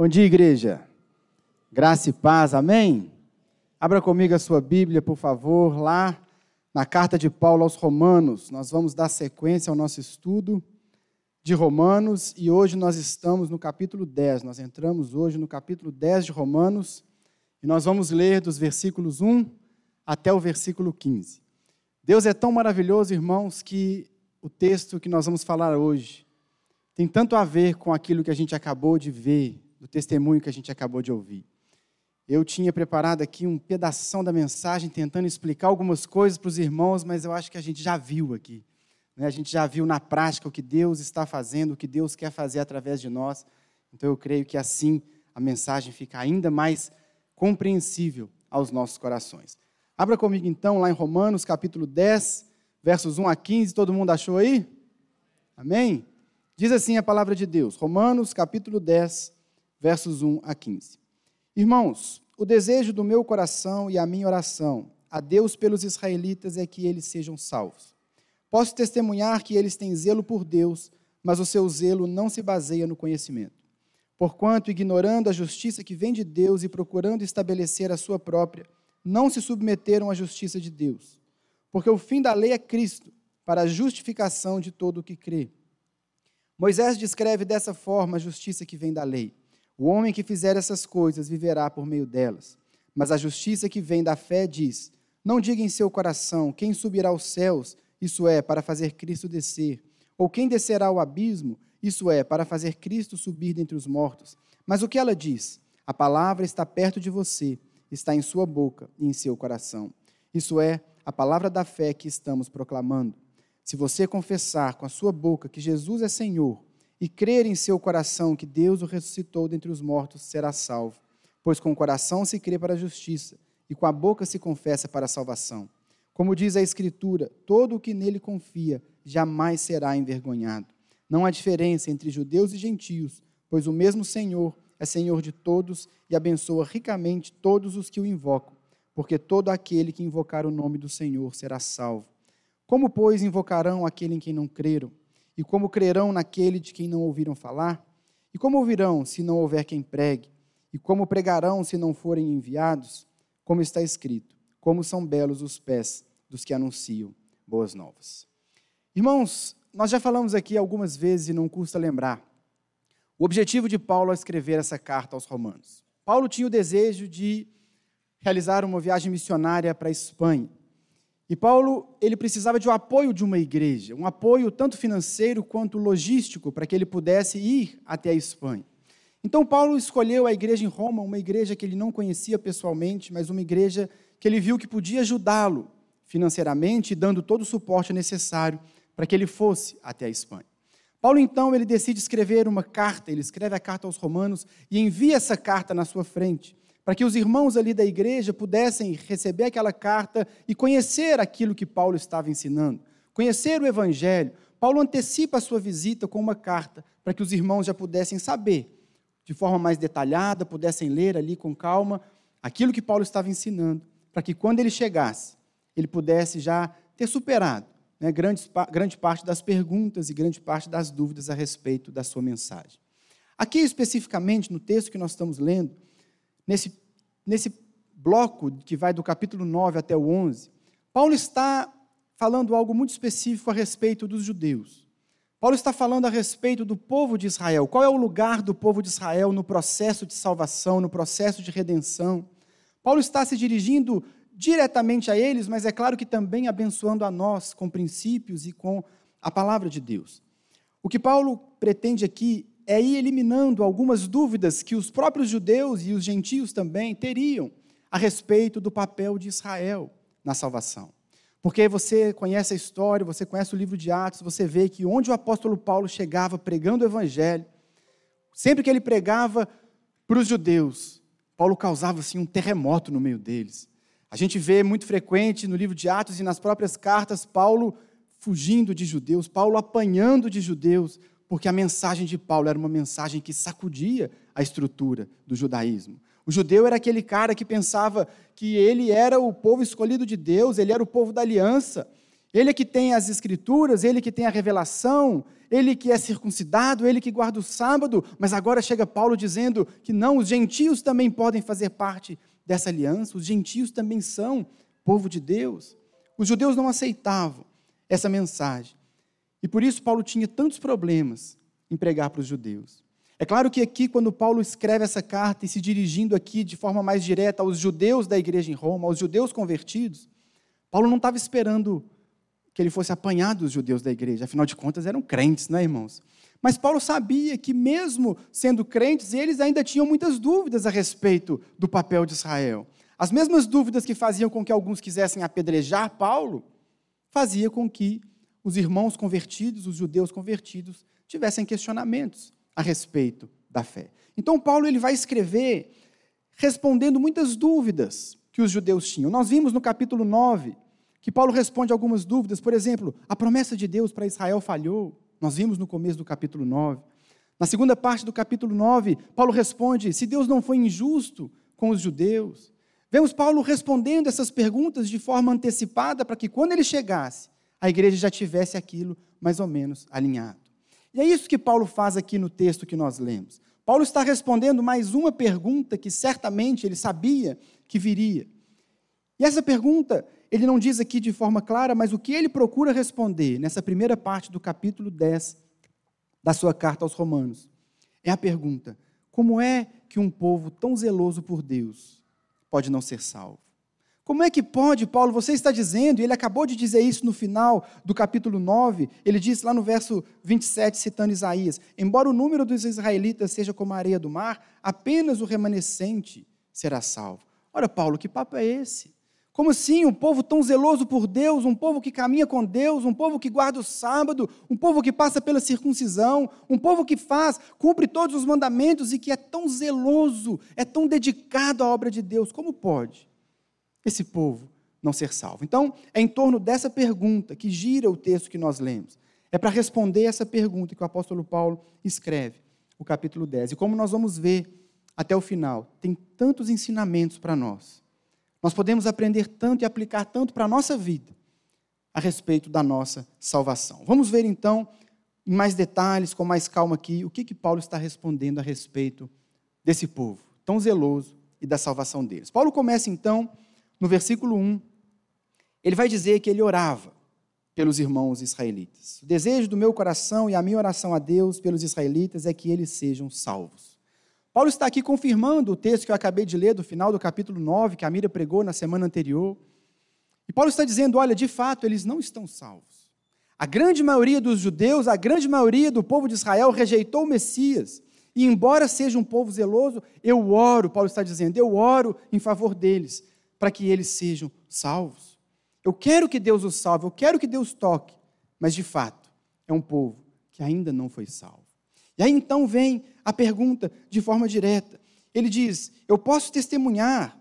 Bom dia, igreja. Graça e paz, amém? Abra comigo a sua Bíblia, por favor, lá na carta de Paulo aos Romanos. Nós vamos dar sequência ao nosso estudo de Romanos e hoje nós estamos no capítulo 10. Nós entramos hoje no capítulo 10 de Romanos e nós vamos ler dos versículos 1 até o versículo 15. Deus é tão maravilhoso, irmãos, que o texto que nós vamos falar hoje tem tanto a ver com aquilo que a gente acabou de ver do testemunho que a gente acabou de ouvir. Eu tinha preparado aqui um pedaço da mensagem, tentando explicar algumas coisas para os irmãos, mas eu acho que a gente já viu aqui. Né? A gente já viu na prática o que Deus está fazendo, o que Deus quer fazer através de nós. Então eu creio que assim a mensagem fica ainda mais compreensível aos nossos corações. Abra comigo então lá em Romanos capítulo 10, versos 1 a 15. Todo mundo achou aí? Amém? Diz assim a palavra de Deus, Romanos capítulo 10, versos 1 a 15. Irmãos, o desejo do meu coração e a minha oração a Deus pelos israelitas é que eles sejam salvos. Posso testemunhar que eles têm zelo por Deus, mas o seu zelo não se baseia no conhecimento. Porquanto, ignorando a justiça que vem de Deus e procurando estabelecer a sua própria, não se submeteram à justiça de Deus. Porque o fim da lei é Cristo, para a justificação de todo o que crê. Moisés descreve dessa forma a justiça que vem da lei. O homem que fizer essas coisas viverá por meio delas. Mas a justiça que vem da fé diz: Não diga em seu coração quem subirá aos céus, isso é, para fazer Cristo descer, ou quem descerá ao abismo, isso é, para fazer Cristo subir dentre os mortos. Mas o que ela diz? A palavra está perto de você, está em sua boca e em seu coração. Isso é, a palavra da fé que estamos proclamando. Se você confessar com a sua boca que Jesus é Senhor e crer em seu coração que Deus o ressuscitou dentre os mortos, será salvo. Pois com o coração se crê para a justiça e com a boca se confessa para a salvação. Como diz a Escritura, todo o que nele confia jamais será envergonhado. Não há diferença entre judeus e gentios, pois o mesmo Senhor é Senhor de todos e abençoa ricamente todos os que o invocam, porque todo aquele que invocar o nome do Senhor será salvo. Como, pois, invocarão aquele em quem não creram? E como crerão naquele de quem não ouviram falar? E como ouvirão se não houver quem pregue? E como pregarão se não forem enviados? Como está escrito: Como são belos os pés dos que anunciam boas novas. Irmãos, nós já falamos aqui algumas vezes e não custa lembrar. O objetivo de Paulo ao escrever essa carta aos Romanos. Paulo tinha o desejo de realizar uma viagem missionária para a Espanha. E Paulo, ele precisava de um apoio de uma igreja, um apoio tanto financeiro quanto logístico para que ele pudesse ir até a Espanha. Então Paulo escolheu a igreja em Roma, uma igreja que ele não conhecia pessoalmente, mas uma igreja que ele viu que podia ajudá-lo financeiramente, dando todo o suporte necessário para que ele fosse até a Espanha. Paulo então ele decide escrever uma carta, ele escreve a carta aos Romanos e envia essa carta na sua frente para que os irmãos ali da igreja pudessem receber aquela carta e conhecer aquilo que Paulo estava ensinando, conhecer o Evangelho. Paulo antecipa a sua visita com uma carta para que os irmãos já pudessem saber, de forma mais detalhada, pudessem ler ali com calma aquilo que Paulo estava ensinando, para que quando ele chegasse, ele pudesse já ter superado né, grande, grande parte das perguntas e grande parte das dúvidas a respeito da sua mensagem. Aqui, especificamente, no texto que nós estamos lendo, nesse, nesse bloco que vai do capítulo 9 até o 11, Paulo está falando algo muito específico a respeito dos judeus. Paulo está falando a respeito do povo de Israel. Qual é o lugar do povo de Israel no processo de salvação, no processo de redenção? Paulo está se dirigindo diretamente a eles, mas é claro que também abençoando a nós com princípios e com a palavra de Deus. O que Paulo pretende aqui é ir eliminando algumas dúvidas que os próprios judeus e os gentios também teriam a respeito do papel de Israel na salvação. Porque você conhece a história, você conhece o livro de Atos, você vê que onde o apóstolo Paulo chegava pregando o evangelho, sempre que ele pregava para os judeus, Paulo causava assim um terremoto no meio deles. A gente vê muito frequente no livro de Atos e nas próprias cartas Paulo fugindo de judeus, Paulo apanhando de judeus, porque a mensagem de Paulo era uma mensagem que sacudia a estrutura do judaísmo. O judeu era aquele cara que pensava que ele era o povo escolhido de Deus, ele era o povo da aliança. Ele é que tem as escrituras, ele que tem a revelação, ele que é circuncidado, ele que guarda o sábado, mas agora chega Paulo dizendo que não, os gentios também podem fazer parte dessa aliança, os gentios também são povo de Deus. Os judeus não aceitavam essa mensagem. E por isso Paulo tinha tantos problemas em pregar para os judeus. É claro que aqui, quando Paulo escreve essa carta e se dirigindo aqui de forma mais direta aos judeus da igreja em Roma, aos judeus convertidos, Paulo não estava esperando que ele fosse apanhar dos judeus da igreja, afinal de contas eram crentes, não é, irmãos? Mas Paulo sabia que, mesmo sendo crentes, eles ainda tinham muitas dúvidas a respeito do papel de Israel. As mesmas dúvidas que faziam com que alguns quisessem apedrejar Paulo, fazia com que os irmãos convertidos, os judeus convertidos, tivessem questionamentos a respeito da fé. Então Paulo ele vai escrever respondendo muitas dúvidas que os judeus tinham. Nós vimos no capítulo 9 que Paulo responde algumas dúvidas, por exemplo, a promessa de Deus para Israel falhou. Nós vimos no começo do capítulo 9. Na segunda parte do capítulo 9, Paulo responde: se Deus não foi injusto com os judeus. Vemos Paulo respondendo essas perguntas de forma antecipada para que quando ele chegasse, a igreja já tivesse aquilo mais ou menos alinhado. E é isso que Paulo faz aqui no texto que nós lemos. Paulo está respondendo mais uma pergunta que certamente ele sabia que viria. E essa pergunta, ele não diz aqui de forma clara, mas o que ele procura responder nessa primeira parte do capítulo 10 da sua carta aos Romanos é a pergunta: como é que um povo tão zeloso por Deus pode não ser salvo? Como é que pode, Paulo, você está dizendo, e ele acabou de dizer isso no final do capítulo 9, ele disse lá no verso 27, citando Isaías: Embora o número dos israelitas seja como a areia do mar, apenas o remanescente será salvo. Ora, Paulo, que papo é esse? Como assim? Um povo tão zeloso por Deus, um povo que caminha com Deus, um povo que guarda o sábado, um povo que passa pela circuncisão, um povo que faz, cumpre todos os mandamentos e que é tão zeloso, é tão dedicado à obra de Deus. Como pode? Esse povo não ser salvo? Então, é em torno dessa pergunta que gira o texto que nós lemos. É para responder essa pergunta que o apóstolo Paulo escreve, o capítulo 10. E como nós vamos ver até o final, tem tantos ensinamentos para nós. Nós podemos aprender tanto e aplicar tanto para a nossa vida a respeito da nossa salvação. Vamos ver então, em mais detalhes, com mais calma aqui, o que, que Paulo está respondendo a respeito desse povo tão zeloso e da salvação deles. Paulo começa então no versículo 1, ele vai dizer que ele orava pelos irmãos israelitas. O desejo do meu coração e a minha oração a Deus pelos israelitas é que eles sejam salvos. Paulo está aqui confirmando o texto que eu acabei de ler do final do capítulo 9, que a Mira pregou na semana anterior. E Paulo está dizendo: olha, de fato, eles não estão salvos. A grande maioria dos judeus, a grande maioria do povo de Israel rejeitou o Messias. E embora seja um povo zeloso, eu oro, Paulo está dizendo, eu oro em favor deles, para que eles sejam salvos. Eu quero que Deus os salve, eu quero que Deus toque, mas de fato é um povo que ainda não foi salvo. E aí então vem a pergunta de forma direta. Ele diz: Eu posso testemunhar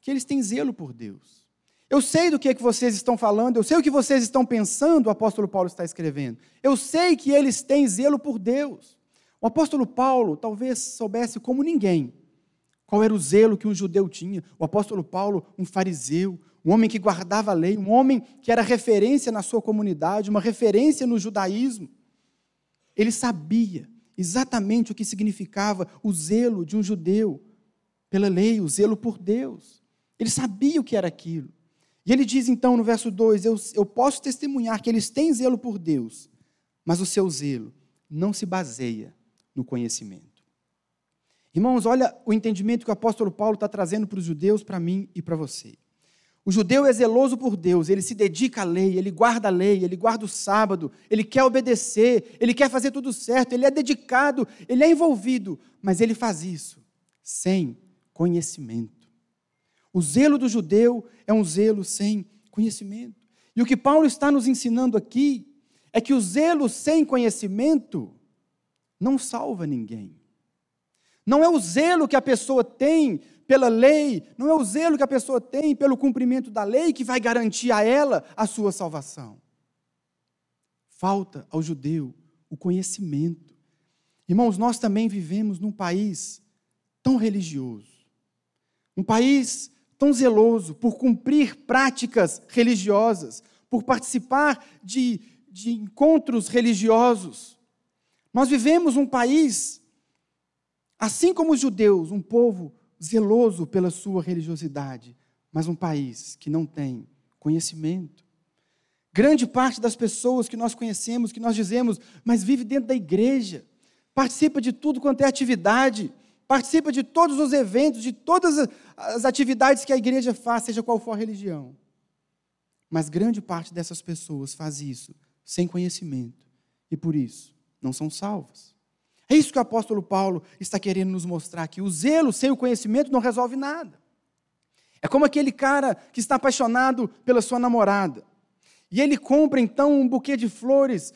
que eles têm zelo por Deus. Eu sei do que é que vocês estão falando, eu sei o que vocês estão pensando, o apóstolo Paulo está escrevendo. Eu sei que eles têm zelo por Deus. O apóstolo Paulo talvez soubesse como ninguém qual era o zelo que um judeu tinha? O apóstolo Paulo, um fariseu, um homem que guardava a lei, um homem que era referência na sua comunidade, uma referência no judaísmo. Ele sabia exatamente o que significava o zelo de um judeu pela lei, o zelo por Deus. Ele sabia o que era aquilo. E ele diz então no verso 2: eu, eu posso testemunhar que eles têm zelo por Deus, mas o seu zelo não se baseia no conhecimento. Irmãos, olha o entendimento que o apóstolo Paulo está trazendo para os judeus, para mim e para você. O judeu é zeloso por Deus, ele se dedica à lei, ele guarda a lei, ele guarda o sábado, ele quer obedecer, ele quer fazer tudo certo, ele é dedicado, ele é envolvido, mas ele faz isso sem conhecimento. O zelo do judeu é um zelo sem conhecimento. E o que Paulo está nos ensinando aqui é que o zelo sem conhecimento não salva ninguém. Não é o zelo que a pessoa tem pela lei, não é o zelo que a pessoa tem pelo cumprimento da lei que vai garantir a ela a sua salvação. Falta ao judeu o conhecimento. Irmãos, nós também vivemos num país tão religioso, um país tão zeloso por cumprir práticas religiosas, por participar de, de encontros religiosos. Nós vivemos um país, assim como os judeus, um povo zeloso pela sua religiosidade, mas um país que não tem conhecimento. Grande parte das pessoas que nós conhecemos, que nós dizemos, mas vive dentro da igreja, participa de tudo quanto é atividade, participa de todos os eventos, de todas as atividades que a igreja faz, seja qual for a religião. Mas grande parte dessas pessoas faz isso sem conhecimento e por isso não são salvas. É isso que o apóstolo Paulo está querendo nos mostrar aqui. O zelo sem o conhecimento não resolve nada. É como aquele cara que está apaixonado pela sua namorada. E ele compra então um buquê de flores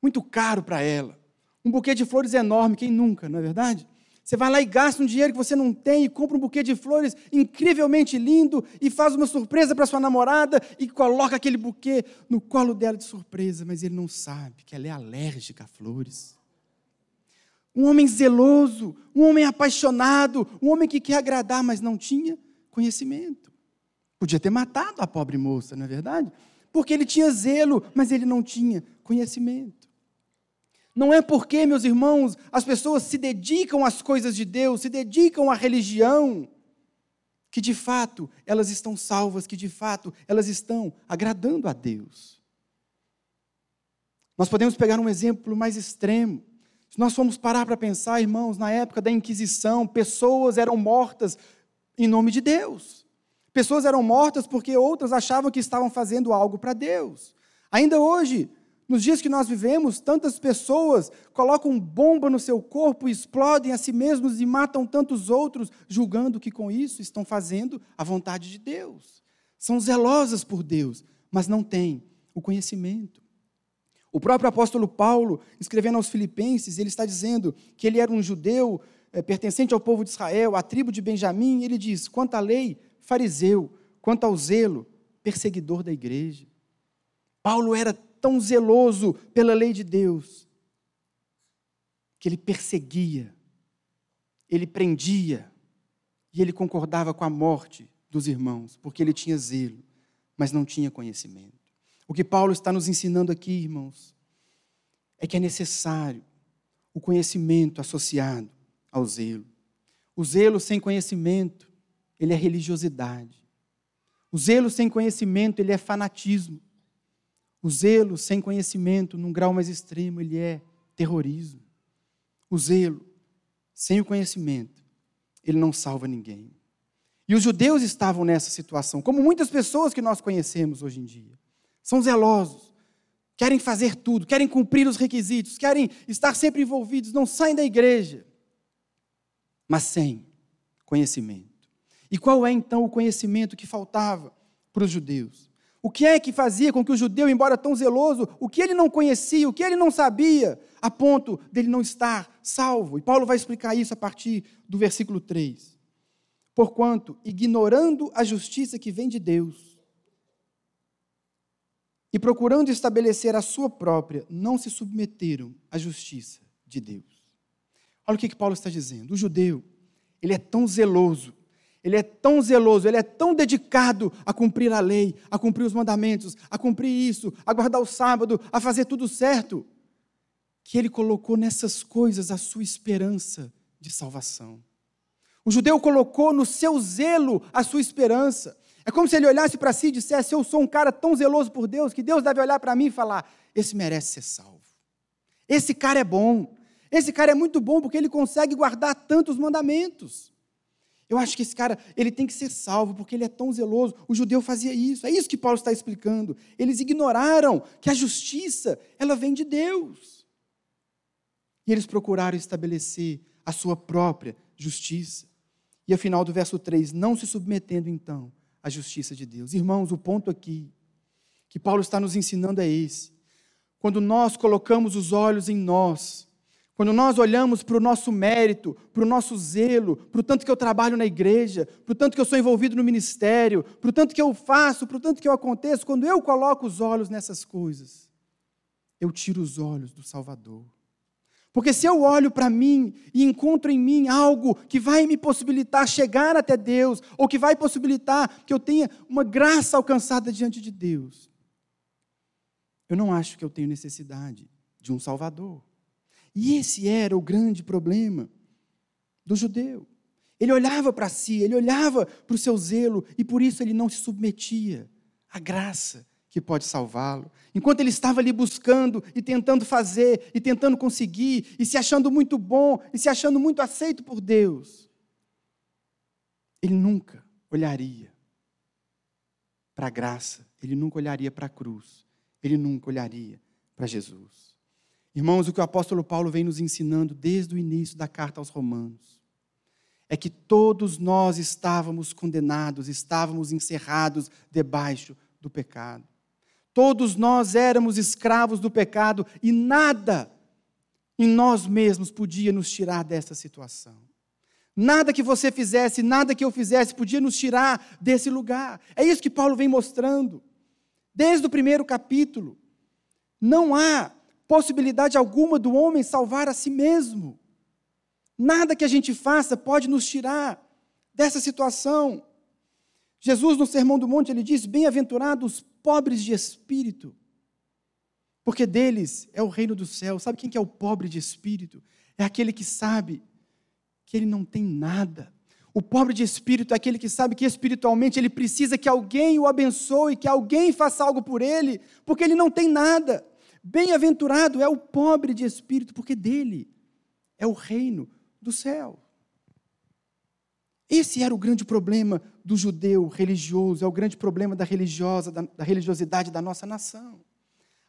muito caro para ela. Um buquê de flores enorme, quem nunca, não é verdade? Você vai lá e gasta um dinheiro que você não tem e compra um buquê de flores incrivelmente lindo e faz uma surpresa para sua namorada e coloca aquele buquê no colo dela de surpresa, mas ele não sabe que ela é alérgica a flores. Um homem zeloso, um homem apaixonado, um homem que quer agradar, mas não tinha conhecimento. Podia ter matado a pobre moça, não é verdade? Porque ele tinha zelo, mas ele não tinha conhecimento. Não é porque, meus irmãos, as pessoas se dedicam às coisas de Deus, se dedicam à religião, que de fato elas estão salvas, que de fato elas estão agradando a Deus. Nós podemos pegar um exemplo mais extremo. Se nós formos parar para pensar, irmãos, na época da Inquisição, pessoas eram mortas em nome de Deus. Pessoas eram mortas porque outras achavam que estavam fazendo algo para Deus. Ainda hoje, nos dias que nós vivemos, tantas pessoas colocam bomba no seu corpo, explodem a si mesmos e matam tantos outros, julgando que com isso estão fazendo a vontade de Deus. São zelosas por Deus, mas não têm o conhecimento. O próprio apóstolo Paulo, escrevendo aos Filipenses, ele está dizendo que ele era um judeu é, pertencente ao povo de Israel, à tribo de Benjamim, ele diz: quanto à lei, fariseu, quanto ao zelo, perseguidor da igreja. Paulo era tão zeloso pela lei de Deus, que ele perseguia, ele prendia, e ele concordava com a morte dos irmãos, porque ele tinha zelo, mas não tinha conhecimento. O que Paulo está nos ensinando aqui, irmãos, é que é necessário o conhecimento associado ao zelo. O zelo sem conhecimento, ele é religiosidade. O zelo sem conhecimento, ele é fanatismo. O zelo sem conhecimento, num grau mais extremo, ele é terrorismo. O zelo sem o conhecimento, ele não salva ninguém. E os judeus estavam nessa situação, como muitas pessoas que nós conhecemos hoje em dia. São zelosos, querem fazer tudo, querem cumprir os requisitos, querem estar sempre envolvidos, não saem da igreja, mas sem conhecimento. E qual é então o conhecimento que faltava para os judeus? O que é que fazia com que o judeu, embora tão zeloso, o que ele não conhecia, o que ele não sabia, a ponto dele não estar salvo? E Paulo vai explicar isso a partir do versículo 3. Porquanto, ignorando a justiça que vem de Deus e procurando estabelecer a sua própria, não se submeteram à justiça de Deus. Olha o que, que Paulo está dizendo. O judeu, ele é tão zeloso ele é tão zeloso, ele é tão dedicado a cumprir a lei, a cumprir os mandamentos, a cumprir isso, a guardar o sábado, a fazer tudo certo, que ele colocou nessas coisas a sua esperança de salvação. O judeu colocou no seu zelo a sua esperança. É como se ele olhasse para si e dissesse: Eu sou um cara tão zeloso por Deus que Deus deve olhar para mim e falar: Esse merece ser salvo. Esse cara é bom. Esse cara é muito bom porque ele consegue guardar tantos mandamentos. Eu acho que esse cara, ele tem que ser salvo, porque ele é tão zeloso. O judeu fazia isso. É isso que Paulo está explicando. Eles ignoraram que a justiça, ela vem de Deus. E eles procuraram estabelecer a sua própria justiça. E afinal do verso 3, não se submetendo então à justiça de Deus. Irmãos, o ponto aqui que Paulo está nos ensinando é esse. Quando nós colocamos os olhos em nós, quando nós olhamos para o nosso mérito, para o nosso zelo, para o tanto que eu trabalho na igreja, para o tanto que eu sou envolvido no ministério, para o tanto que eu faço, para o tanto que eu aconteço, quando eu coloco os olhos nessas coisas, eu tiro os olhos do Salvador. Porque se eu olho para mim e encontro em mim algo que vai me possibilitar chegar até Deus, ou que vai possibilitar que eu tenha uma graça alcançada diante de Deus, eu não acho que eu tenho necessidade de um Salvador. E esse era o grande problema do judeu. Ele olhava para si, ele olhava para o seu zelo e por isso ele não se submetia à graça que pode salvá-lo. Enquanto ele estava ali buscando e tentando fazer e tentando conseguir e se achando muito bom e se achando muito aceito por Deus, ele nunca olharia para a graça, ele nunca olharia para a cruz, ele nunca olharia para Jesus. Irmãos, o que o apóstolo Paulo vem nos ensinando desde o início da carta aos Romanos é que todos nós estávamos condenados, estávamos encerrados debaixo do pecado. Todos nós éramos escravos do pecado e nada em nós mesmos podia nos tirar dessa situação. Nada que você fizesse, nada que eu fizesse podia nos tirar desse lugar. É isso que Paulo vem mostrando. Desde o primeiro capítulo. Não há possibilidade alguma do homem salvar a si mesmo. Nada que a gente faça pode nos tirar dessa situação. Jesus, no Sermão do Monte, ele diz: Bem-aventurados pobres de espírito, porque deles é o reino do céu. Sabe quem que é o pobre de espírito? É aquele que sabe que ele não tem nada. O pobre de espírito é aquele que sabe que espiritualmente ele precisa que alguém o abençoe, que alguém faça algo por ele, porque ele não tem nada. Bem-aventurado é o pobre de espírito, porque dele é o reino do céu. Esse era o grande problema do judeu religioso, é o grande problema da, religiosa, da, da religiosidade da nossa nação.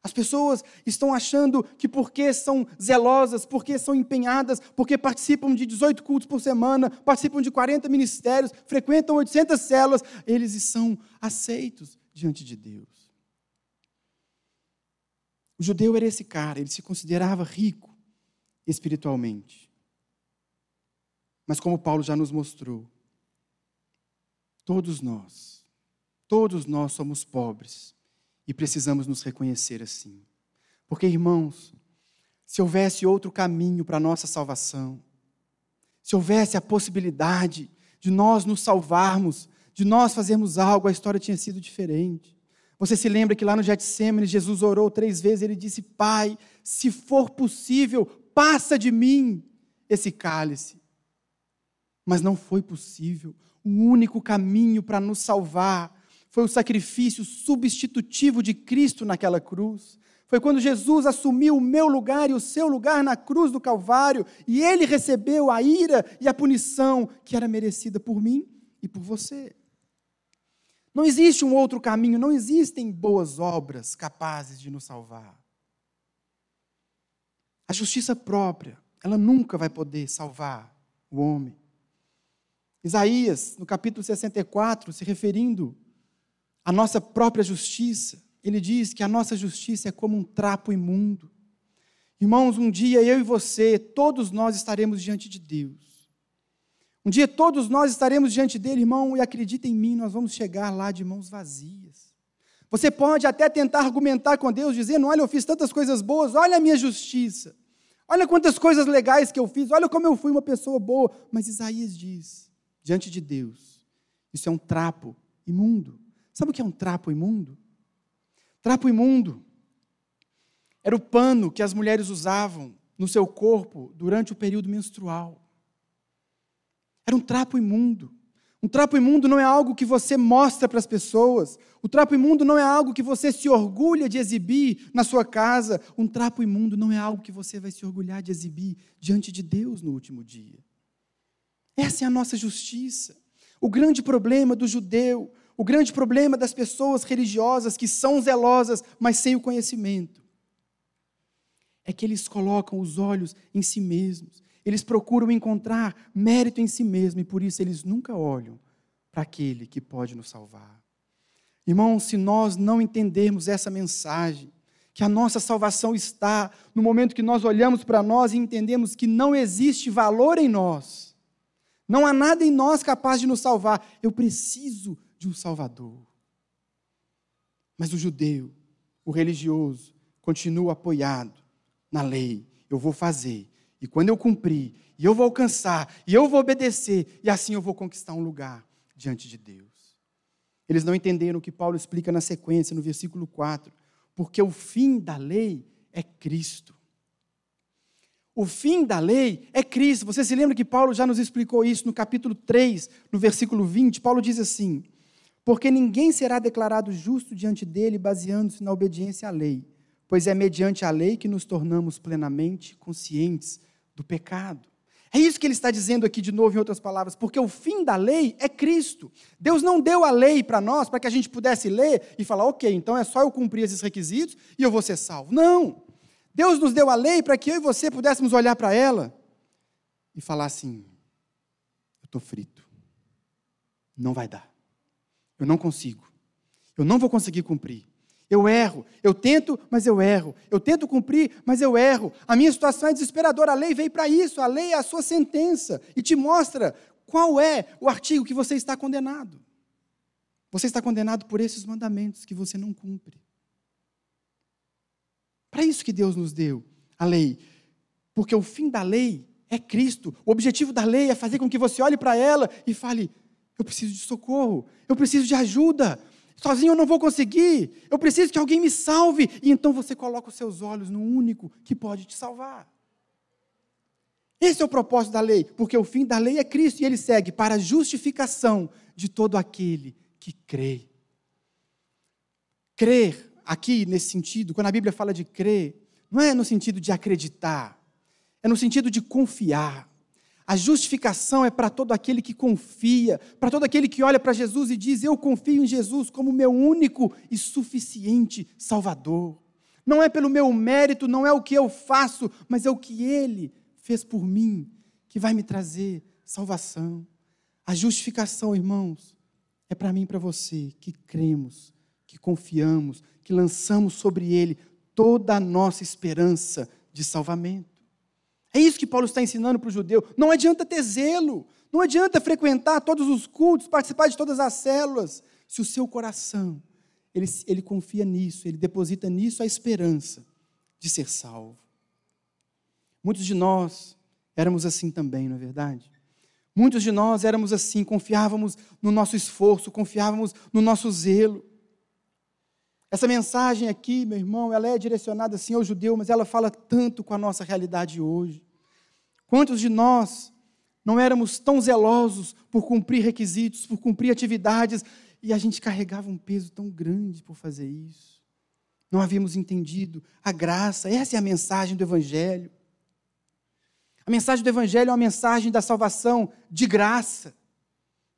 As pessoas estão achando que porque são zelosas, porque são empenhadas, porque participam de 18 cultos por semana, participam de 40 ministérios, frequentam 800 células, eles são aceitos diante de Deus. O judeu era esse cara, ele se considerava rico espiritualmente. Mas como Paulo já nos mostrou, todos nós, todos nós somos pobres e precisamos nos reconhecer assim. Porque, irmãos, se houvesse outro caminho para a nossa salvação, se houvesse a possibilidade de nós nos salvarmos, de nós fazermos algo, a história tinha sido diferente. Você se lembra que lá no Getsemane, Jesus orou três vezes, ele disse: Pai, se for possível, passa de mim esse cálice. Mas não foi possível. O único caminho para nos salvar foi o sacrifício substitutivo de Cristo naquela cruz. Foi quando Jesus assumiu o meu lugar e o seu lugar na cruz do Calvário, e ele recebeu a ira e a punição que era merecida por mim e por você. Não existe um outro caminho, não existem boas obras capazes de nos salvar. A justiça própria, ela nunca vai poder salvar o homem. Isaías, no capítulo 64, se referindo a nossa própria justiça. Ele diz que a nossa justiça é como um trapo imundo. Irmãos, um dia eu e você, todos nós estaremos diante de Deus. Um dia todos nós estaremos diante dele, irmão, e acredita em mim, nós vamos chegar lá de mãos vazias. Você pode até tentar argumentar com Deus, dizendo: Olha, eu fiz tantas coisas boas, olha a minha justiça, olha quantas coisas legais que eu fiz, olha como eu fui uma pessoa boa. Mas Isaías diz: diante de Deus, isso é um trapo imundo. Sabe o que é um trapo imundo? Trapo imundo era o pano que as mulheres usavam no seu corpo durante o período menstrual. Era um trapo imundo. Um trapo imundo não é algo que você mostra para as pessoas. O trapo imundo não é algo que você se orgulha de exibir na sua casa. Um trapo imundo não é algo que você vai se orgulhar de exibir diante de Deus no último dia. Essa é a nossa justiça. O grande problema do judeu, o grande problema das pessoas religiosas que são zelosas, mas sem o conhecimento, é que eles colocam os olhos em si mesmos. Eles procuram encontrar mérito em si mesmos e por isso eles nunca olham para aquele que pode nos salvar. Irmãos, se nós não entendermos essa mensagem, que a nossa salvação está no momento que nós olhamos para nós e entendemos que não existe valor em nós, não há nada em nós capaz de nos salvar, eu preciso de um Salvador. Mas o judeu, o religioso, continua apoiado na lei. Eu vou fazer, e quando eu cumprir, e eu vou alcançar, e eu vou obedecer, e assim eu vou conquistar um lugar diante de Deus. Eles não entenderam o que Paulo explica na sequência, no versículo 4. porque o fim da lei é Cristo. O fim da lei é Cristo. Você se lembra que Paulo já nos explicou isso no capítulo 3, no versículo 20? Paulo diz assim: Porque ninguém será declarado justo diante dele baseando-se na obediência à lei, pois é mediante a lei que nos tornamos plenamente conscientes do pecado. É isso que ele está dizendo aqui de novo, em outras palavras, porque o fim da lei é Cristo. Deus não deu a lei para nós para que a gente pudesse ler e falar, ok, então é só eu cumprir esses requisitos e eu vou ser salvo. Não! Deus nos deu a lei para que eu e você pudéssemos olhar para ela e falar assim: eu estou frito. Não vai dar. Eu não consigo. Eu não vou conseguir cumprir. Eu erro. Eu tento, mas eu erro. Eu tento cumprir, mas eu erro. A minha situação é desesperadora. A lei veio para isso. A lei é a sua sentença e te mostra qual é o artigo que você está condenado. Você está condenado por esses mandamentos que você não cumpre. Para isso que Deus nos deu a lei. Porque o fim da lei é Cristo. O objetivo da lei é fazer com que você olhe para ela e fale: eu preciso de socorro, eu preciso de ajuda. Sozinho eu não vou conseguir. Eu preciso que alguém me salve. E então você coloca os seus olhos no único que pode te salvar. Esse é o propósito da lei, porque o fim da lei é Cristo e ele segue para a justificação de todo aquele que crê. Crer aqui nesse sentido, quando a Bíblia fala de crer, não é no sentido de acreditar, é no sentido de confiar. A justificação é para todo aquele que confia, para todo aquele que olha para Jesus e diz: Eu confio em Jesus como meu único e suficiente Salvador. Não é pelo meu mérito, não é o que eu faço, mas é o que Ele fez por mim que vai me trazer salvação. A justificação, irmãos, é para mim e para você que cremos, que confiamos, que lançamos sobre ele toda a nossa esperança de salvamento. É isso que Paulo está ensinando para o judeu. Não adianta ter zelo, não adianta frequentar todos os cultos, participar de todas as células, se o seu coração, ele, ele confia nisso, ele deposita nisso a esperança de ser salvo. Muitos de nós éramos assim também, não é verdade? Muitos de nós éramos assim, confiávamos no nosso esforço, confiávamos no nosso zelo. Essa mensagem aqui, meu irmão, ela é direcionada assim ao judeu, mas ela fala tanto com a nossa realidade hoje. Quantos de nós não éramos tão zelosos por cumprir requisitos, por cumprir atividades, e a gente carregava um peso tão grande por fazer isso? Não havíamos entendido a graça, essa é a mensagem do Evangelho. A mensagem do Evangelho é uma mensagem da salvação de graça.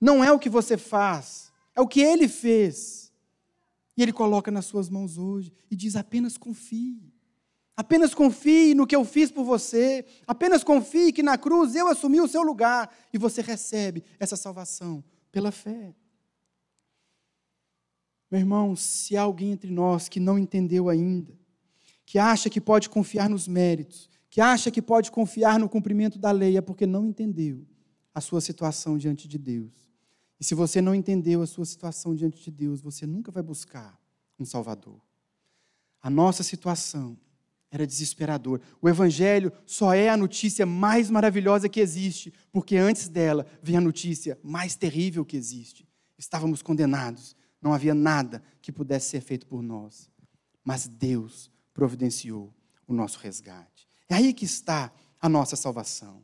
Não é o que você faz, é o que ele fez. E Ele coloca nas suas mãos hoje e diz: apenas confie. Apenas confie no que eu fiz por você. Apenas confie que na cruz eu assumi o seu lugar e você recebe essa salvação pela fé. Meu irmão, se há alguém entre nós que não entendeu ainda, que acha que pode confiar nos méritos, que acha que pode confiar no cumprimento da lei, é porque não entendeu a sua situação diante de Deus. E se você não entendeu a sua situação diante de Deus, você nunca vai buscar um Salvador. A nossa situação era desesperadora. O Evangelho só é a notícia mais maravilhosa que existe, porque antes dela vem a notícia mais terrível que existe. Estávamos condenados, não havia nada que pudesse ser feito por nós. Mas Deus providenciou o nosso resgate. É aí que está a nossa salvação.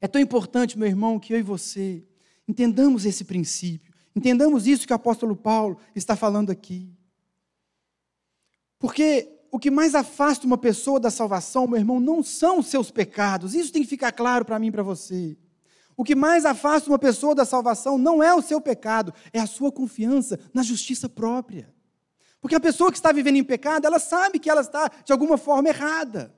É tão importante, meu irmão, que eu e você Entendamos esse princípio. Entendamos isso que o apóstolo Paulo está falando aqui. Porque o que mais afasta uma pessoa da salvação, meu irmão, não são os seus pecados. Isso tem que ficar claro para mim e para você. O que mais afasta uma pessoa da salvação não é o seu pecado, é a sua confiança na justiça própria. Porque a pessoa que está vivendo em pecado, ela sabe que ela está de alguma forma errada.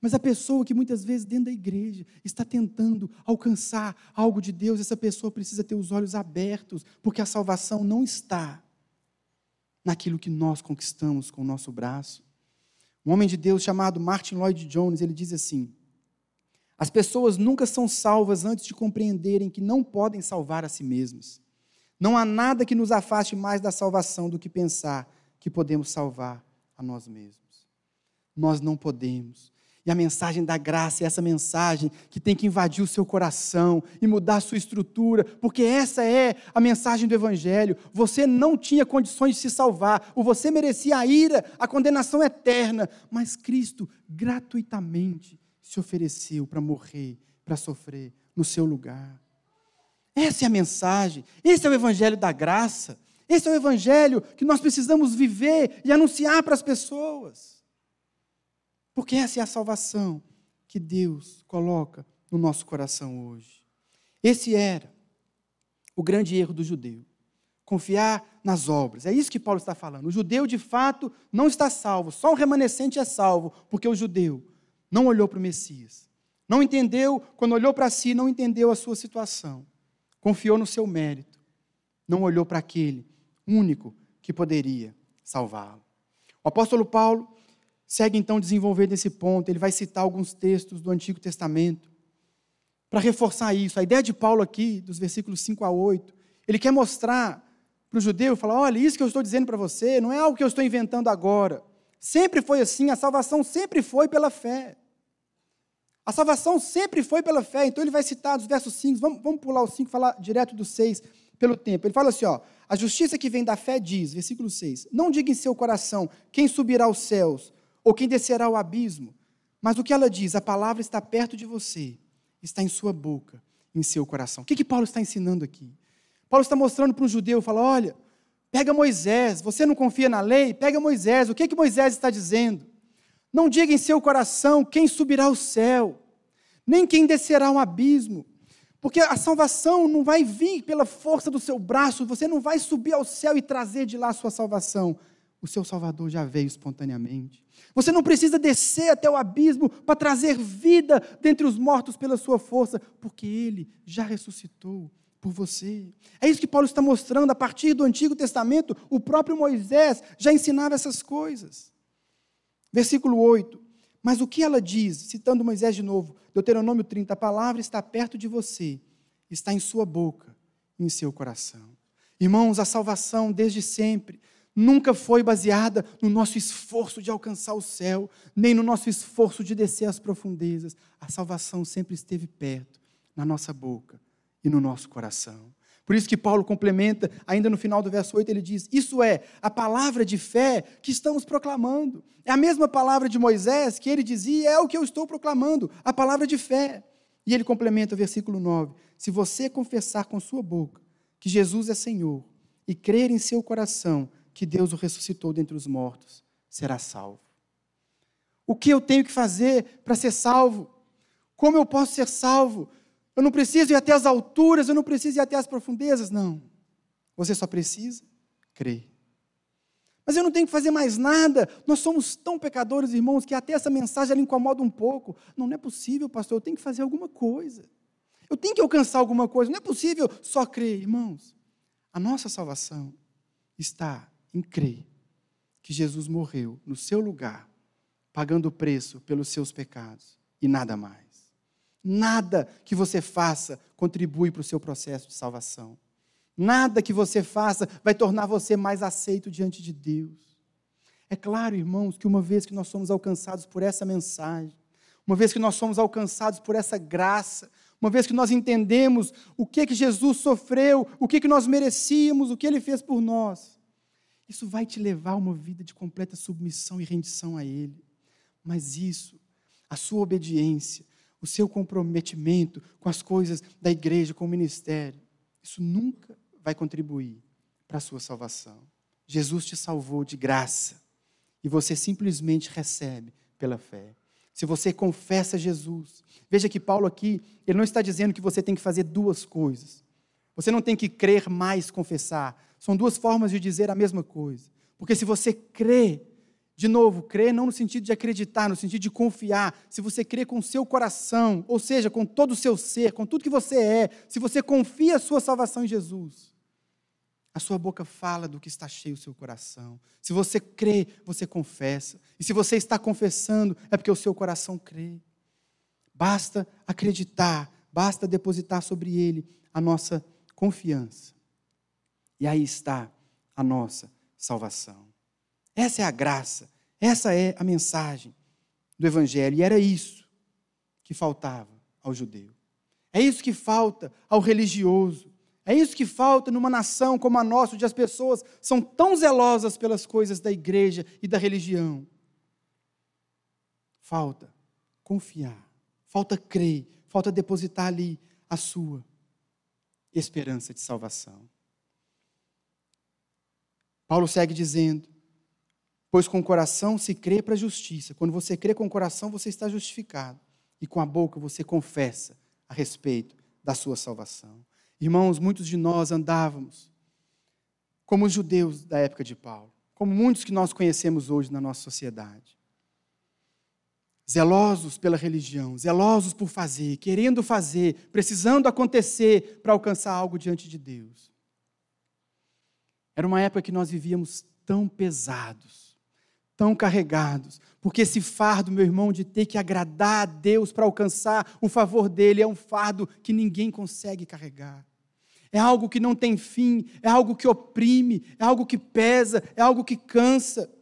Mas a pessoa que muitas vezes dentro da igreja está tentando alcançar algo de Deus, essa pessoa precisa ter os olhos abertos, porque a salvação não está naquilo que nós conquistamos com o nosso braço. Um homem de Deus chamado Martin Lloyd Jones, ele diz assim: As pessoas nunca são salvas antes de compreenderem que não podem salvar a si mesmas. Não há nada que nos afaste mais da salvação do que pensar que podemos salvar a nós mesmos. Nós não podemos. E a mensagem da graça é essa mensagem que tem que invadir o seu coração e mudar a sua estrutura, porque essa é a mensagem do Evangelho. Você não tinha condições de se salvar, ou você merecia a ira, a condenação eterna, mas Cristo gratuitamente se ofereceu para morrer, para sofrer no seu lugar. Essa é a mensagem, esse é o Evangelho da graça, esse é o Evangelho que nós precisamos viver e anunciar para as pessoas. Porque essa é a salvação que Deus coloca no nosso coração hoje. Esse era o grande erro do judeu. Confiar nas obras. É isso que Paulo está falando. O judeu, de fato, não está salvo. Só o remanescente é salvo, porque o judeu não olhou para o Messias. Não entendeu, quando olhou para si, não entendeu a sua situação. Confiou no seu mérito. Não olhou para aquele único que poderia salvá-lo. O apóstolo Paulo, segue então desenvolvendo esse ponto. Ele vai citar alguns textos do Antigo Testamento para reforçar isso. A ideia de Paulo aqui, dos versículos 5 a 8, ele quer mostrar para o judeu, falar, olha, isso que eu estou dizendo para você não é algo que eu estou inventando agora. Sempre foi assim, a salvação sempre foi pela fé. A salvação sempre foi pela fé. Então ele vai citar dos versos 5, vamos, vamos pular os 5 falar direto dos 6 pelo tempo. Ele fala assim, ó, a justiça que vem da fé diz, versículo 6, não diga em seu coração quem subirá aos céus, ou quem descerá ao abismo. Mas o que ela diz? A palavra está perto de você, está em sua boca, em seu coração. O que, que Paulo está ensinando aqui? Paulo está mostrando para um judeu, fala, olha, pega Moisés, você não confia na lei? Pega Moisés, o que, que Moisés está dizendo? Não diga em seu coração quem subirá ao céu, nem quem descerá ao abismo, porque a salvação não vai vir pela força do seu braço, você não vai subir ao céu e trazer de lá a sua salvação. O seu Salvador já veio espontaneamente. Você não precisa descer até o abismo para trazer vida dentre os mortos pela sua força, porque Ele já ressuscitou por você. É isso que Paulo está mostrando a partir do Antigo Testamento. O próprio Moisés já ensinava essas coisas. Versículo 8. Mas o que ela diz, citando Moisés de novo, Deuteronômio 30, a palavra está perto de você, está em sua boca, em seu coração. Irmãos, a salvação desde sempre nunca foi baseada no nosso esforço de alcançar o céu, nem no nosso esforço de descer às profundezas. A salvação sempre esteve perto, na nossa boca e no nosso coração. Por isso que Paulo complementa, ainda no final do verso 8, ele diz: Isso é a palavra de fé que estamos proclamando. É a mesma palavra de Moisés que ele dizia, é o que eu estou proclamando, a palavra de fé. E ele complementa o versículo 9: Se você confessar com sua boca que Jesus é Senhor e crer em seu coração que Deus o ressuscitou dentre os mortos, será salvo. O que eu tenho que fazer para ser salvo? Como eu posso ser salvo? Eu não preciso ir até as alturas, eu não preciso ir até as profundezas, não. Você só precisa crer. Mas eu não tenho que fazer mais nada. Nós somos tão pecadores, irmãos, que até essa mensagem ela incomoda um pouco. Não, não é possível, pastor, eu tenho que fazer alguma coisa. Eu tenho que alcançar alguma coisa. Não é possível só crer, irmãos. A nossa salvação está em crer que Jesus morreu no seu lugar, pagando o preço pelos seus pecados e nada mais. Nada que você faça contribui para o seu processo de salvação. Nada que você faça vai tornar você mais aceito diante de Deus. É claro, irmãos, que uma vez que nós somos alcançados por essa mensagem, uma vez que nós somos alcançados por essa graça, uma vez que nós entendemos o que que Jesus sofreu, o que que nós merecíamos, o que ele fez por nós, isso vai te levar a uma vida de completa submissão e rendição a Ele. Mas isso, a sua obediência, o seu comprometimento com as coisas da igreja, com o ministério, isso nunca vai contribuir para a sua salvação. Jesus te salvou de graça e você simplesmente recebe pela fé. Se você confessa Jesus, veja que Paulo aqui, ele não está dizendo que você tem que fazer duas coisas. Você não tem que crer mais confessar. São duas formas de dizer a mesma coisa. Porque se você crê, de novo, crê não no sentido de acreditar, no sentido de confiar. Se você crê com o seu coração, ou seja, com todo o seu ser, com tudo que você é, se você confia a sua salvação em Jesus, a sua boca fala do que está cheio o seu coração. Se você crê, você confessa. E se você está confessando, é porque o seu coração crê. Basta acreditar, basta depositar sobre ele a nossa confiança. E aí está a nossa salvação. Essa é a graça, essa é a mensagem do Evangelho. E era isso que faltava ao judeu. É isso que falta ao religioso. É isso que falta numa nação como a nossa, onde as pessoas são tão zelosas pelas coisas da igreja e da religião. Falta confiar, falta crer, falta depositar ali a sua esperança de salvação. Paulo segue dizendo: Pois com o coração se crê para a justiça. Quando você crê com o coração, você está justificado. E com a boca você confessa a respeito da sua salvação. Irmãos, muitos de nós andávamos como os judeus da época de Paulo, como muitos que nós conhecemos hoje na nossa sociedade. Zelosos pela religião, zelosos por fazer, querendo fazer, precisando acontecer para alcançar algo diante de Deus. Era uma época que nós vivíamos tão pesados, tão carregados, porque esse fardo, meu irmão, de ter que agradar a Deus para alcançar o favor dele, é um fardo que ninguém consegue carregar. É algo que não tem fim, é algo que oprime, é algo que pesa, é algo que cansa.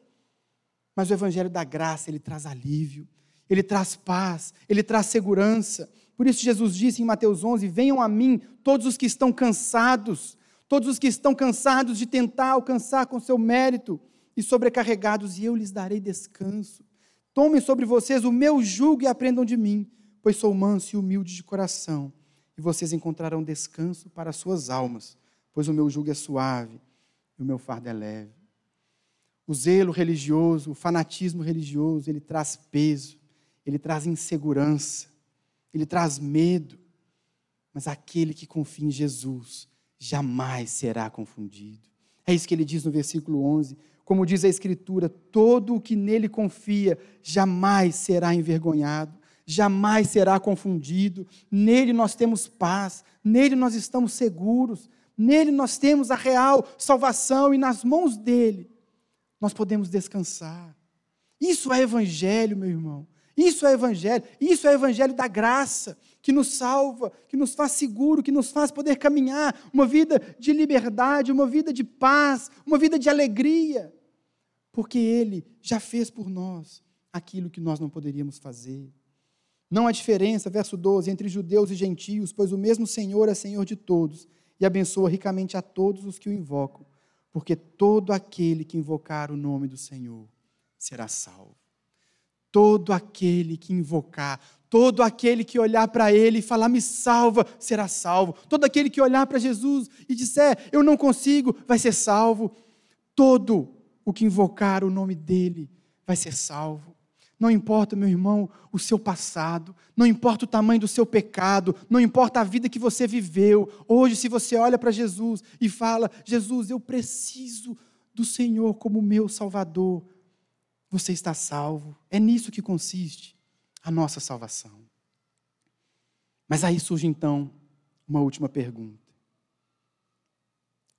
Mas o Evangelho da graça, ele traz alívio, ele traz paz, ele traz segurança. Por isso, Jesus disse em Mateus 11: Venham a mim todos os que estão cansados, todos os que estão cansados de tentar alcançar com seu mérito e sobrecarregados, e eu lhes darei descanso. Tomem sobre vocês o meu jugo e aprendam de mim, pois sou manso e humilde de coração, e vocês encontrarão descanso para as suas almas, pois o meu jugo é suave e o meu fardo é leve. O zelo religioso, o fanatismo religioso, ele traz peso, ele traz insegurança, ele traz medo. Mas aquele que confia em Jesus jamais será confundido. É isso que ele diz no versículo 11: como diz a Escritura, todo o que nele confia jamais será envergonhado, jamais será confundido. Nele nós temos paz, nele nós estamos seguros, nele nós temos a real salvação e nas mãos dele nós podemos descansar. Isso é evangelho, meu irmão. Isso é evangelho, isso é evangelho da graça, que nos salva, que nos faz seguro, que nos faz poder caminhar uma vida de liberdade, uma vida de paz, uma vida de alegria porque Ele já fez por nós aquilo que nós não poderíamos fazer. Não há diferença, verso 12, entre judeus e gentios, pois o mesmo Senhor é Senhor de todos e abençoa ricamente a todos os que o invocam, porque todo aquele que invocar o nome do Senhor será salvo. Todo aquele que invocar, todo aquele que olhar para Ele e falar, me salva, será salvo. Todo aquele que olhar para Jesus e disser, eu não consigo, vai ser salvo. Todo o que invocar o nome dele vai ser salvo. Não importa, meu irmão, o seu passado, não importa o tamanho do seu pecado, não importa a vida que você viveu. Hoje, se você olha para Jesus e fala: Jesus, eu preciso do Senhor como meu Salvador, você está salvo. É nisso que consiste a nossa salvação. Mas aí surge então uma última pergunta: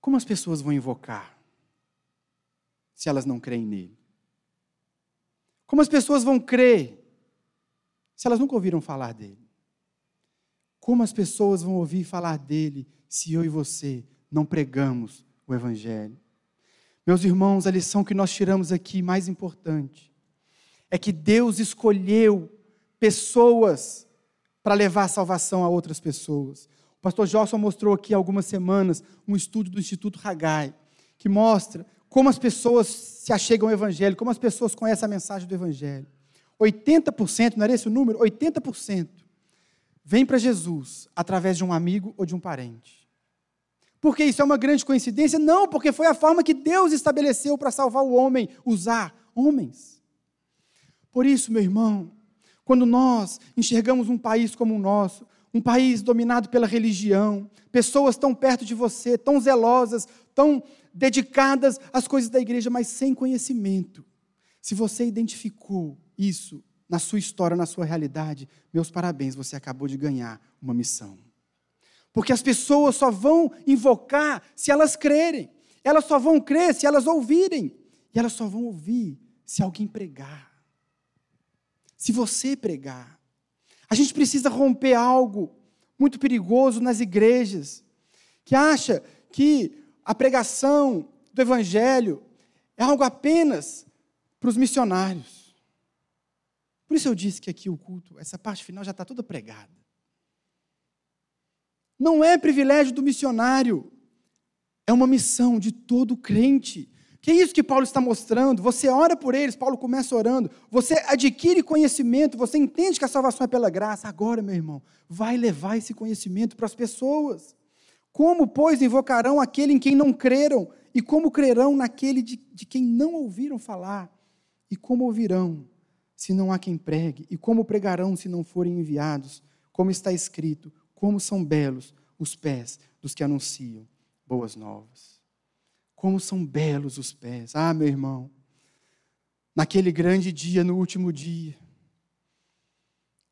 Como as pessoas vão invocar? se elas não creem nele? Como as pessoas vão crer se elas nunca ouviram falar dele? Como as pessoas vão ouvir falar dele se eu e você não pregamos o Evangelho? Meus irmãos, a lição que nós tiramos aqui, mais importante, é que Deus escolheu pessoas para levar a salvação a outras pessoas. O pastor Joshua mostrou aqui há algumas semanas um estudo do Instituto Hagai, que mostra como as pessoas se achegam ao Evangelho, como as pessoas conhecem a mensagem do Evangelho. 80%, não era esse o número? 80% vem para Jesus através de um amigo ou de um parente. Porque isso é uma grande coincidência? Não, porque foi a forma que Deus estabeleceu para salvar o homem, usar homens. Por isso, meu irmão, quando nós enxergamos um país como o nosso, um país dominado pela religião, pessoas tão perto de você, tão zelosas, tão dedicadas às coisas da igreja, mas sem conhecimento. Se você identificou isso na sua história, na sua realidade, meus parabéns, você acabou de ganhar uma missão. Porque as pessoas só vão invocar se elas crerem, elas só vão crer se elas ouvirem, e elas só vão ouvir se alguém pregar. Se você pregar. A gente precisa romper algo muito perigoso nas igrejas, que acha que a pregação do Evangelho é algo apenas para os missionários. Por isso eu disse que aqui o culto, essa parte final já está toda pregada. Não é privilégio do missionário, é uma missão de todo crente. Que é isso que Paulo está mostrando. Você ora por eles, Paulo começa orando. Você adquire conhecimento, você entende que a salvação é pela graça. Agora, meu irmão, vai levar esse conhecimento para as pessoas. Como, pois, invocarão aquele em quem não creram? E como crerão naquele de, de quem não ouviram falar? E como ouvirão se não há quem pregue? E como pregarão se não forem enviados? Como está escrito: como são belos os pés dos que anunciam boas novas. Como são belos os pés. Ah, meu irmão, naquele grande dia, no último dia,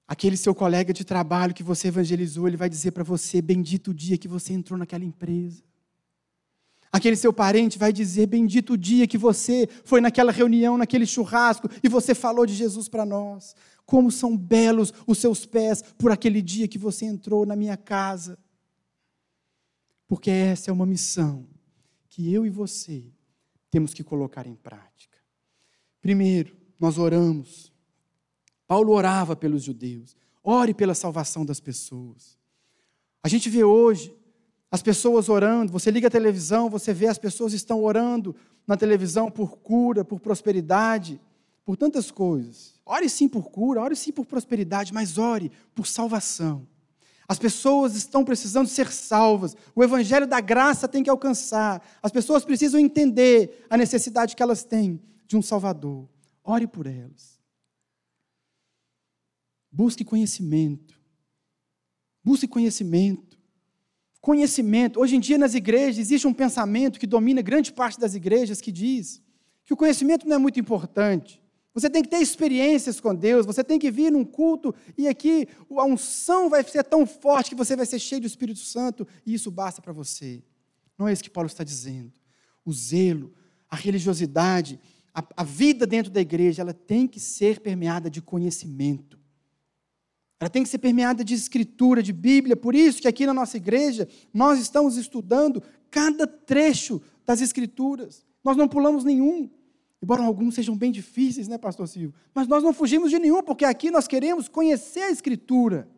aquele seu colega de trabalho que você evangelizou, ele vai dizer para você: Bendito o dia que você entrou naquela empresa. Aquele seu parente vai dizer: Bendito o dia que você foi naquela reunião, naquele churrasco, e você falou de Jesus para nós. Como são belos os seus pés por aquele dia que você entrou na minha casa. Porque essa é uma missão que eu e você temos que colocar em prática. Primeiro, nós oramos. Paulo orava pelos judeus. Ore pela salvação das pessoas. A gente vê hoje as pessoas orando, você liga a televisão, você vê as pessoas estão orando na televisão por cura, por prosperidade, por tantas coisas. Ore sim por cura, ore sim por prosperidade, mas ore por salvação. As pessoas estão precisando ser salvas. O evangelho da graça tem que alcançar. As pessoas precisam entender a necessidade que elas têm de um Salvador. Ore por elas. Busque conhecimento. Busque conhecimento conhecimento. Hoje em dia, nas igrejas, existe um pensamento que domina grande parte das igrejas que diz que o conhecimento não é muito importante. Você tem que ter experiências com Deus, você tem que vir num culto e aqui a unção vai ser tão forte que você vai ser cheio do Espírito Santo e isso basta para você. Não é isso que Paulo está dizendo. O zelo, a religiosidade, a, a vida dentro da igreja, ela tem que ser permeada de conhecimento. Ela tem que ser permeada de escritura, de Bíblia. Por isso que aqui na nossa igreja nós estamos estudando cada trecho das escrituras. Nós não pulamos nenhum. Embora alguns sejam bem difíceis, né, pastor Silvio? Mas nós não fugimos de nenhum, porque aqui nós queremos conhecer a escritura.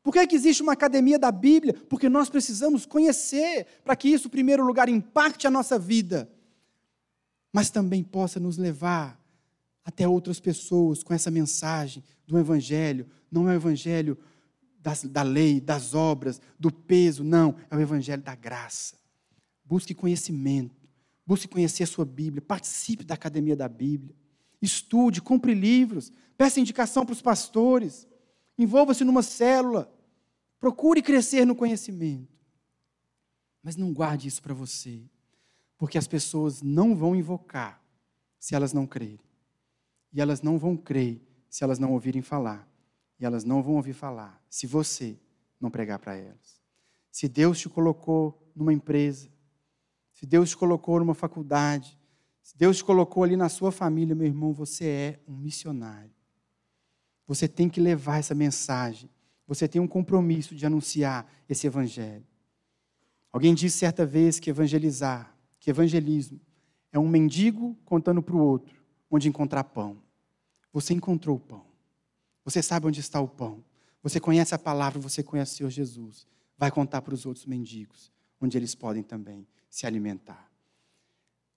Por que, é que existe uma academia da Bíblia? Porque nós precisamos conhecer, para que isso, em primeiro lugar, impacte a nossa vida, mas também possa nos levar até outras pessoas com essa mensagem do Evangelho. Não é o Evangelho das, da lei, das obras, do peso, não. É o Evangelho da graça. Busque conhecimento, busque conhecer a sua Bíblia, participe da academia da Bíblia. Estude, compre livros, peça indicação para os pastores, envolva-se numa célula, procure crescer no conhecimento. Mas não guarde isso para você, porque as pessoas não vão invocar se elas não crerem. E elas não vão crer se elas não ouvirem falar. E elas não vão ouvir falar se você não pregar para elas. Se Deus te colocou numa empresa, se Deus colocou numa faculdade, se Deus colocou ali na sua família, meu irmão, você é um missionário. Você tem que levar essa mensagem. Você tem um compromisso de anunciar esse evangelho. Alguém disse certa vez que evangelizar, que evangelismo é um mendigo contando para o outro onde encontrar pão. Você encontrou o pão. Você sabe onde está o pão. Você conhece a palavra, você conhece o Senhor Jesus. Vai contar para os outros mendigos, onde eles podem também se alimentar.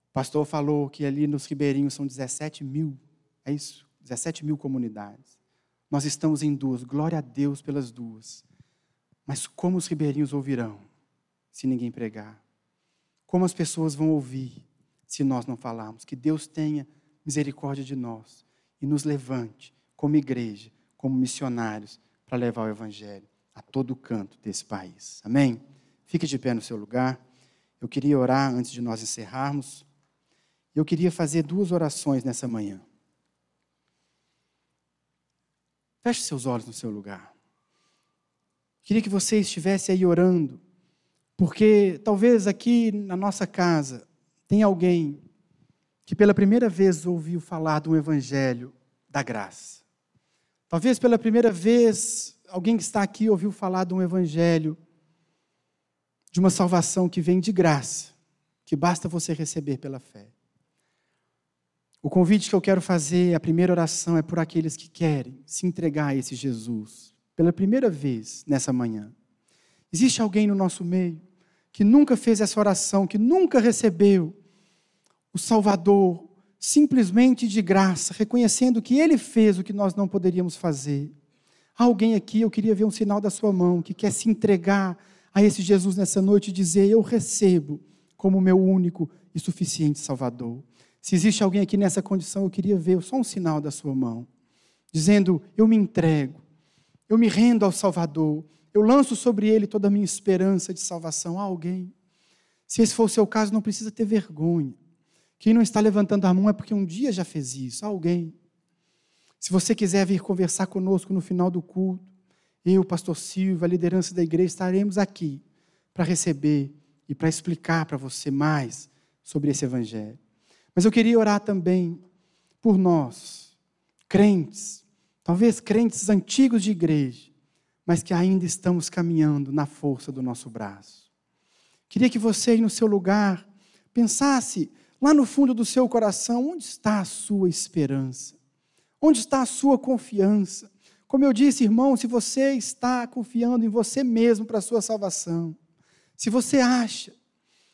O pastor falou que ali nos ribeirinhos são 17 mil, é isso? 17 mil comunidades. Nós estamos em duas, glória a Deus pelas duas. Mas como os ribeirinhos ouvirão se ninguém pregar? Como as pessoas vão ouvir se nós não falarmos? Que Deus tenha misericórdia de nós e nos levante como igreja, como missionários, para levar o Evangelho a todo canto desse país. Amém? Fique de pé no seu lugar. Eu queria orar antes de nós encerrarmos. Eu queria fazer duas orações nessa manhã. Feche seus olhos no seu lugar. Queria que você estivesse aí orando, porque talvez aqui na nossa casa tem alguém que pela primeira vez ouviu falar um evangelho da graça. Talvez pela primeira vez alguém que está aqui ouviu falar de um evangelho de uma salvação que vem de graça, que basta você receber pela fé. O convite que eu quero fazer, a primeira oração, é por aqueles que querem se entregar a esse Jesus, pela primeira vez nessa manhã. Existe alguém no nosso meio que nunca fez essa oração, que nunca recebeu o Salvador simplesmente de graça, reconhecendo que Ele fez o que nós não poderíamos fazer. Há alguém aqui, eu queria ver um sinal da sua mão, que quer se entregar a esse Jesus nessa noite e dizer: Eu recebo como meu único e suficiente Salvador. Se existe alguém aqui nessa condição, eu queria ver só um sinal da sua mão, dizendo: Eu me entrego, eu me rendo ao Salvador, eu lanço sobre ele toda a minha esperança de salvação. Há alguém? Se esse for o seu caso, não precisa ter vergonha. Quem não está levantando a mão é porque um dia já fez isso. Há alguém? Se você quiser vir conversar conosco no final do culto, eu, pastor Silva, a liderança da igreja, estaremos aqui para receber e para explicar para você mais sobre esse evangelho. Mas eu queria orar também por nós, crentes, talvez crentes antigos de igreja, mas que ainda estamos caminhando na força do nosso braço. Queria que você, no seu lugar, pensasse lá no fundo do seu coração: onde está a sua esperança? Onde está a sua confiança? Como eu disse, irmão, se você está confiando em você mesmo para a sua salvação, se você acha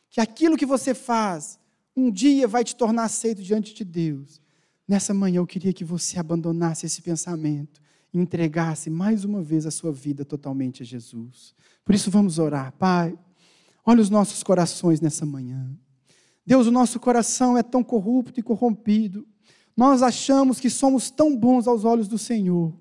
que aquilo que você faz um dia vai te tornar aceito diante de Deus. Nessa manhã eu queria que você abandonasse esse pensamento e entregasse mais uma vez a sua vida totalmente a Jesus. Por isso vamos orar, Pai. Olha os nossos corações nessa manhã. Deus, o nosso coração é tão corrupto e corrompido. Nós achamos que somos tão bons aos olhos do Senhor,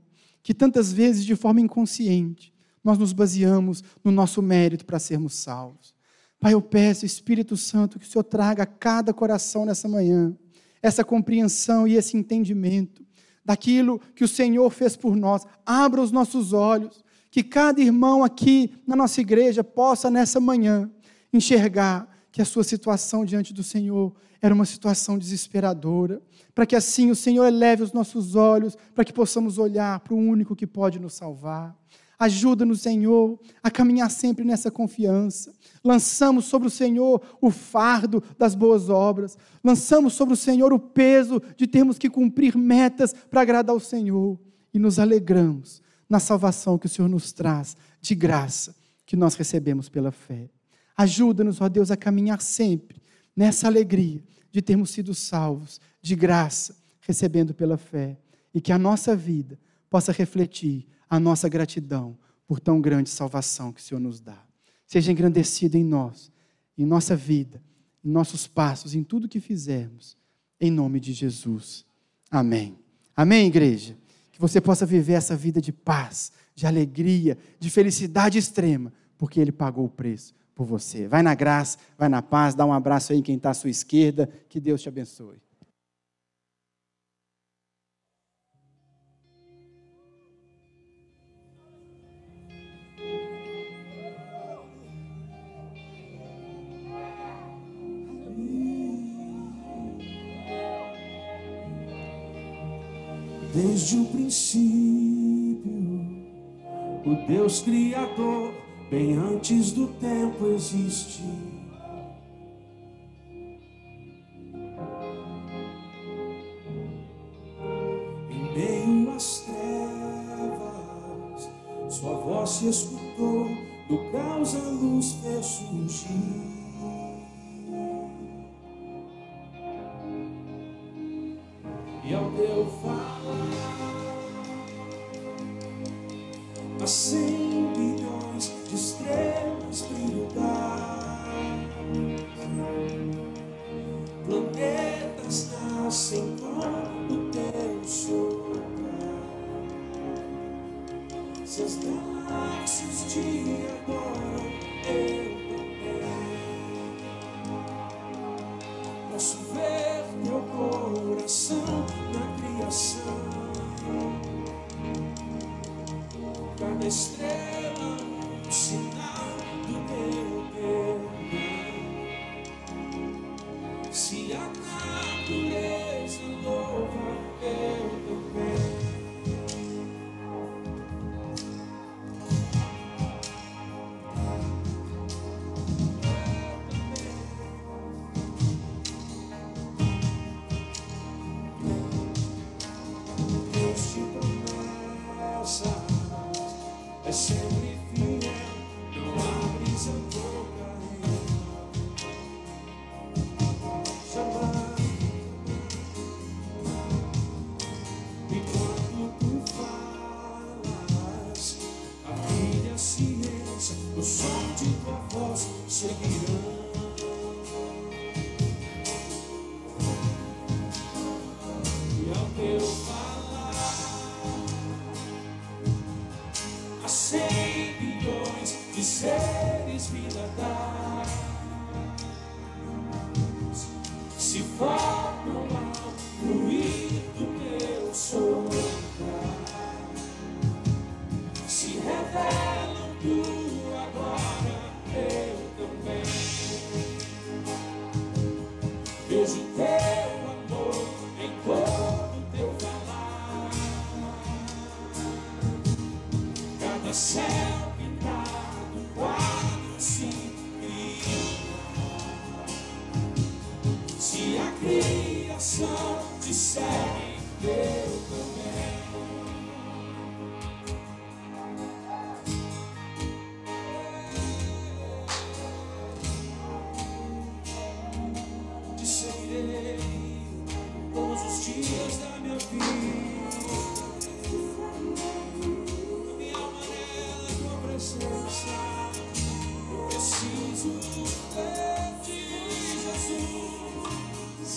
que tantas vezes, de forma inconsciente, nós nos baseamos no nosso mérito para sermos salvos. Pai, eu peço, Espírito Santo, que o Senhor traga a cada coração nessa manhã essa compreensão e esse entendimento daquilo que o Senhor fez por nós. Abra os nossos olhos, que cada irmão aqui na nossa igreja possa nessa manhã enxergar que a sua situação diante do Senhor era uma situação desesperadora, para que assim o Senhor eleve os nossos olhos, para que possamos olhar para o único que pode nos salvar. Ajuda-nos, Senhor, a caminhar sempre nessa confiança. Lançamos sobre o Senhor o fardo das boas obras. Lançamos sobre o Senhor o peso de termos que cumprir metas para agradar o Senhor. E nos alegramos na salvação que o Senhor nos traz de graça, que nós recebemos pela fé. Ajuda-nos, ó Deus, a caminhar sempre nessa alegria de termos sido salvos de graça, recebendo pela fé. E que a nossa vida possa refletir a nossa gratidão por tão grande salvação que o Senhor nos dá. Seja engrandecido em nós, em nossa vida, em nossos passos, em tudo que fizermos, em nome de Jesus. Amém. Amém, igreja? Que você possa viver essa vida de paz, de alegria, de felicidade extrema, porque Ele pagou o preço por você. Vai na graça, vai na paz, dá um abraço aí em quem está à sua esquerda, que Deus te abençoe. Desde o princípio, o Deus Criador, bem antes do tempo existir. Em meio às trevas, sua voz se escutou, do caos a luz fez surgir.